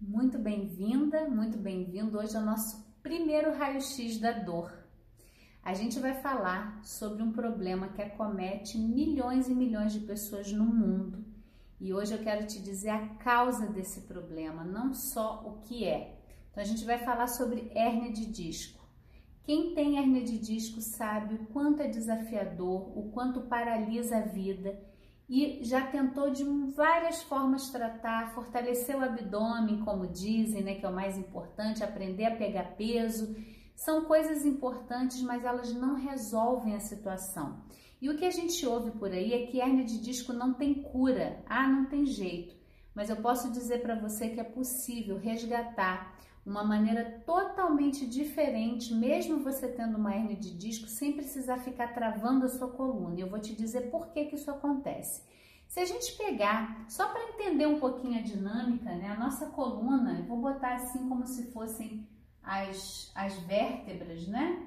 Muito bem-vinda, muito bem-vindo hoje ao nosso primeiro raio-x da dor. A gente vai falar sobre um problema que acomete milhões e milhões de pessoas no mundo. E hoje eu quero te dizer a causa desse problema, não só o que é. Então a gente vai falar sobre hérnia de disco. Quem tem hérnia de disco sabe o quanto é desafiador, o quanto paralisa a vida e já tentou de várias formas tratar, fortalecer o abdômen, como dizem, né, que é o mais importante, aprender a pegar peso. São coisas importantes, mas elas não resolvem a situação. E o que a gente ouve por aí é que hernia de disco não tem cura. Ah, não tem jeito. Mas eu posso dizer para você que é possível resgatar uma maneira totalmente diferente, mesmo você tendo uma hernia de disco, sem precisar ficar travando a sua coluna. Eu vou te dizer por que, que isso acontece. Se a gente pegar, só para entender um pouquinho a dinâmica, né, a nossa coluna, eu vou botar assim como se fossem as, as vértebras, né?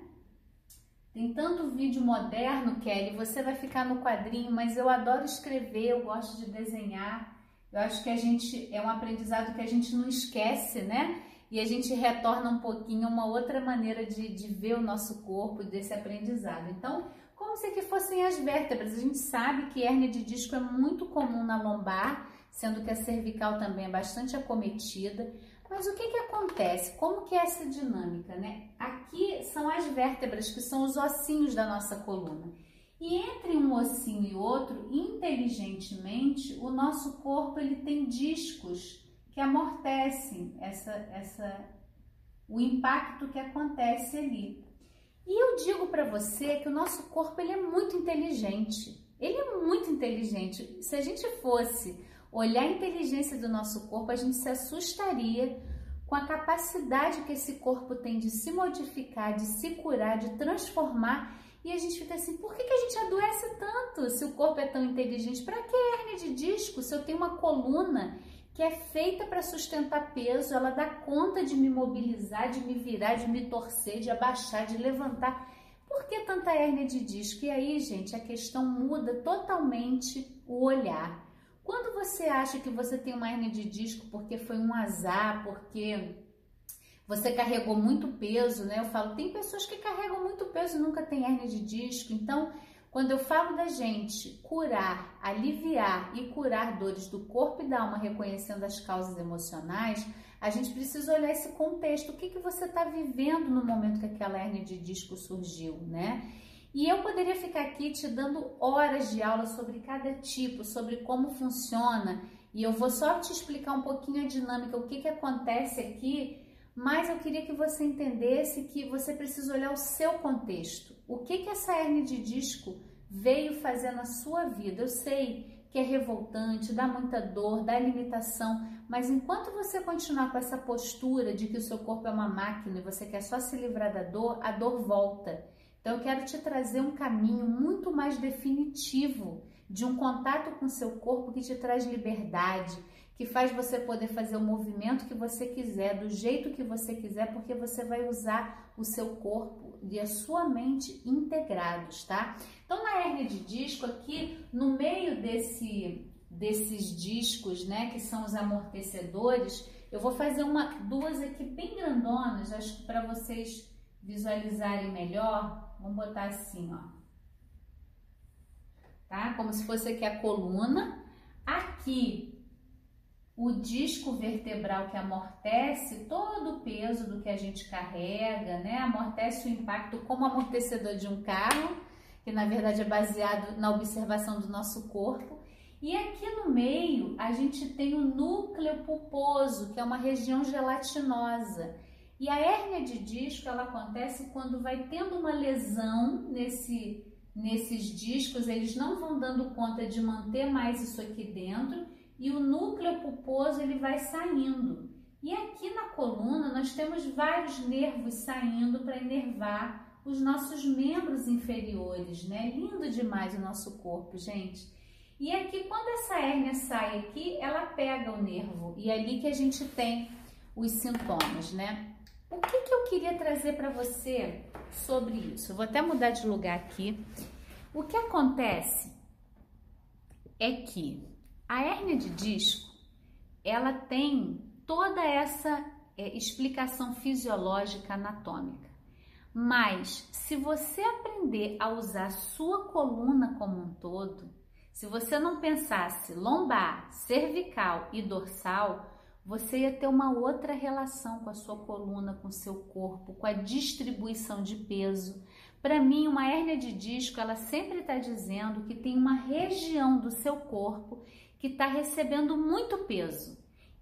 Tem tanto vídeo moderno, Kelly, você vai ficar no quadrinho, mas eu adoro escrever, eu gosto de desenhar. Eu acho que a gente é um aprendizado que a gente não esquece, né? E a gente retorna um pouquinho uma outra maneira de, de ver o nosso corpo desse aprendizado. Então, como se que fossem as vértebras. A gente sabe que hérnia de disco é muito comum na lombar, sendo que a cervical também é bastante acometida. Mas o que, que acontece? Como que é essa dinâmica, né? Aqui são as vértebras, que são os ossinhos da nossa coluna. E entre um ossinho e outro, inteligentemente, o nosso corpo ele tem discos que amortecem essa, essa, o impacto que acontece ali. E eu digo para você que o nosso corpo ele é muito inteligente. Ele é muito inteligente. Se a gente fosse olhar a inteligência do nosso corpo, a gente se assustaria com a capacidade que esse corpo tem de se modificar, de se curar, de transformar. E a gente fica assim, por que, que a gente adoece tanto se o corpo é tão inteligente? Para que hernia de disco se eu tenho uma coluna que é feita para sustentar peso, ela dá conta de me mobilizar, de me virar, de me torcer, de abaixar, de levantar. Por que tanta hérnia de disco? E aí, gente, a questão muda totalmente o olhar. Quando você acha que você tem uma hérnia de disco porque foi um azar, porque você carregou muito peso, né? Eu falo, tem pessoas que carregam muito peso e nunca tem hérnia de disco. Então, quando eu falo da gente curar, aliviar e curar dores do corpo e da alma, reconhecendo as causas emocionais, a gente precisa olhar esse contexto. O que, que você está vivendo no momento que aquela hernia de disco surgiu, né? E eu poderia ficar aqui te dando horas de aula sobre cada tipo, sobre como funciona, e eu vou só te explicar um pouquinho a dinâmica, o que, que acontece aqui mas eu queria que você entendesse que você precisa olhar o seu contexto. O que que essa hernia de disco veio fazer na sua vida? Eu sei que é revoltante, dá muita dor, dá limitação, mas enquanto você continuar com essa postura de que o seu corpo é uma máquina e você quer só se livrar da dor, a dor volta. Então eu quero te trazer um caminho muito mais definitivo de um contato com seu corpo que te traz liberdade, que faz você poder fazer o movimento que você quiser, do jeito que você quiser, porque você vai usar o seu corpo e a sua mente integrados, tá? Então, na hernia de disco, aqui no meio desse, desses discos, né, que são os amortecedores, eu vou fazer uma, duas aqui bem grandonas, acho que para vocês visualizarem melhor, vamos botar assim, ó. Tá? Como se fosse aqui a coluna. Aqui o disco vertebral que amortece todo o peso do que a gente carrega, né? Amortece o impacto como amortecedor de um carro, que na verdade é baseado na observação do nosso corpo. E aqui no meio a gente tem o núcleo pulposo, que é uma região gelatinosa. E a hérnia de disco ela acontece quando vai tendo uma lesão nesse, nesses discos, eles não vão dando conta de manter mais isso aqui dentro e o núcleo pulposo ele vai saindo. E aqui na coluna nós temos vários nervos saindo para inervar os nossos membros inferiores, né? Lindo demais o nosso corpo, gente. E aqui, quando essa hérnia sai aqui, ela pega o nervo e é ali que a gente tem os sintomas, né? O que, que eu queria trazer para você sobre isso? Eu vou até mudar de lugar aqui. O que acontece é que a hérnia de disco, ela tem toda essa é, explicação fisiológica anatômica. Mas se você aprender a usar sua coluna como um todo, se você não pensasse lombar, cervical e dorsal, você ia ter uma outra relação com a sua coluna, com o seu corpo, com a distribuição de peso. Para mim, uma hérnia de disco, ela sempre está dizendo que tem uma região do seu corpo que está recebendo muito peso.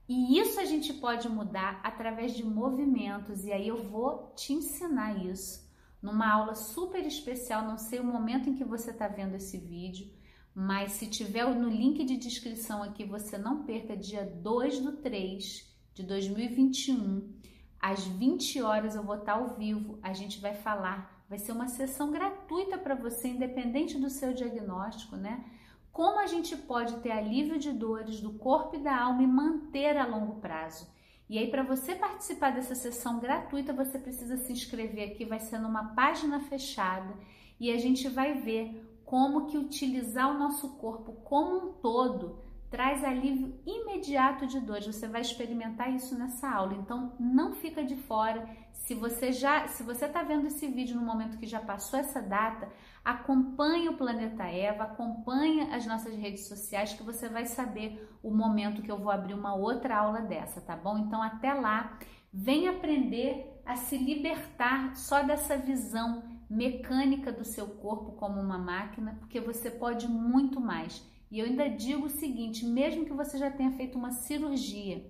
E isso a gente pode mudar através de movimentos, e aí eu vou te ensinar isso numa aula super especial. Não sei o momento em que você está vendo esse vídeo, mas se tiver no link de descrição aqui, você não perca dia 2 do 3 de 2021, às 20 horas eu vou estar ao vivo, a gente vai falar, vai ser uma sessão gratuita para você, independente do seu diagnóstico, né? Como a gente pode ter alívio de dores do corpo e da alma e manter a longo prazo. E aí, para você participar dessa sessão gratuita, você precisa se inscrever aqui, vai ser numa página fechada e a gente vai ver como que utilizar o nosso corpo como um todo traz alívio imediato de dores. Você vai experimentar isso nessa aula. Então não fica de fora. Se você já, se você está vendo esse vídeo no momento que já passou essa data, acompanhe o Planeta Eva, acompanhe as nossas redes sociais que você vai saber o momento que eu vou abrir uma outra aula dessa, tá bom? Então até lá, vem aprender a se libertar só dessa visão mecânica do seu corpo como uma máquina, porque você pode muito mais. E eu ainda digo o seguinte: mesmo que você já tenha feito uma cirurgia,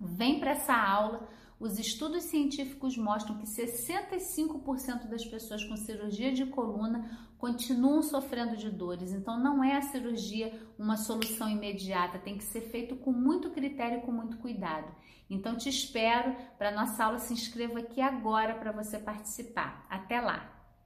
vem para essa aula. Os estudos científicos mostram que 65% das pessoas com cirurgia de coluna continuam sofrendo de dores. Então, não é a cirurgia uma solução imediata, tem que ser feito com muito critério e com muito cuidado. Então, te espero para nossa aula. Se inscreva aqui agora para você participar. Até lá!